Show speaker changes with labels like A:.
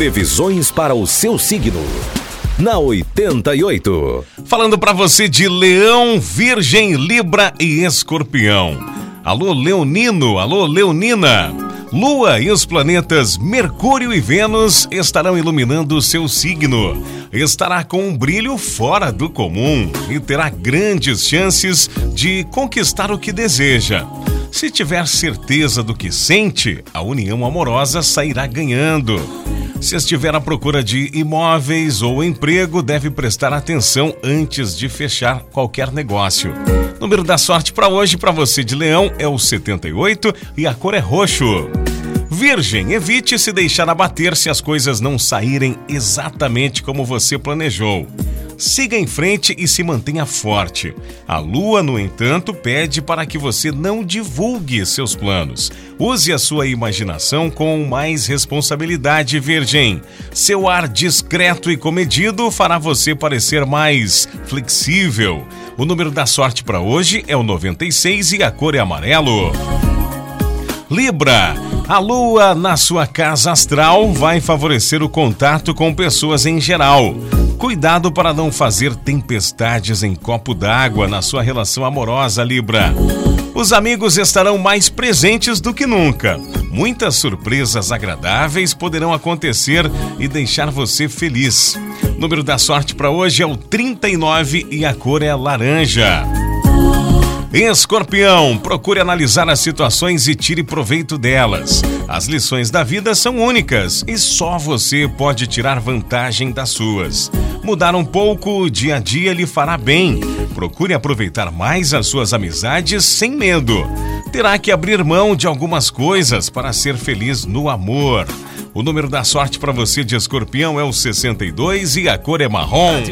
A: Previsões para o seu signo. Na 88.
B: Falando para você de Leão, Virgem, Libra e Escorpião. Alô, Leonino, alô, Leonina. Lua e os planetas Mercúrio e Vênus estarão iluminando o seu signo. Estará com um brilho fora do comum e terá grandes chances de conquistar o que deseja. Se tiver certeza do que sente, a união amorosa sairá ganhando. Se estiver à procura de imóveis ou emprego, deve prestar atenção antes de fechar qualquer negócio. Número da sorte para hoje, para você de Leão, é o 78 e a cor é roxo. Virgem, evite se deixar abater se as coisas não saírem exatamente como você planejou. Siga em frente e se mantenha forte. A lua, no entanto, pede para que você não divulgue seus planos. Use a sua imaginação com mais responsabilidade, Virgem. Seu ar discreto e comedido fará você parecer mais flexível. O número da sorte para hoje é o 96 e a cor é amarelo. Libra. A lua na sua casa astral vai favorecer o contato com pessoas em geral. Cuidado para não fazer tempestades em copo d'água na sua relação amorosa, Libra. Os amigos estarão mais presentes do que nunca. Muitas surpresas agradáveis poderão acontecer e deixar você feliz. O número da sorte para hoje é o 39 e a cor é laranja. Escorpião, procure analisar as situações e tire proveito delas. As lições da vida são únicas e só você pode tirar vantagem das suas. Mudar um pouco o dia a dia lhe fará bem. Procure aproveitar mais as suas amizades sem medo. Terá que abrir mão de algumas coisas para ser feliz no amor. O número da sorte para você de escorpião é o 62 e a cor é marrom.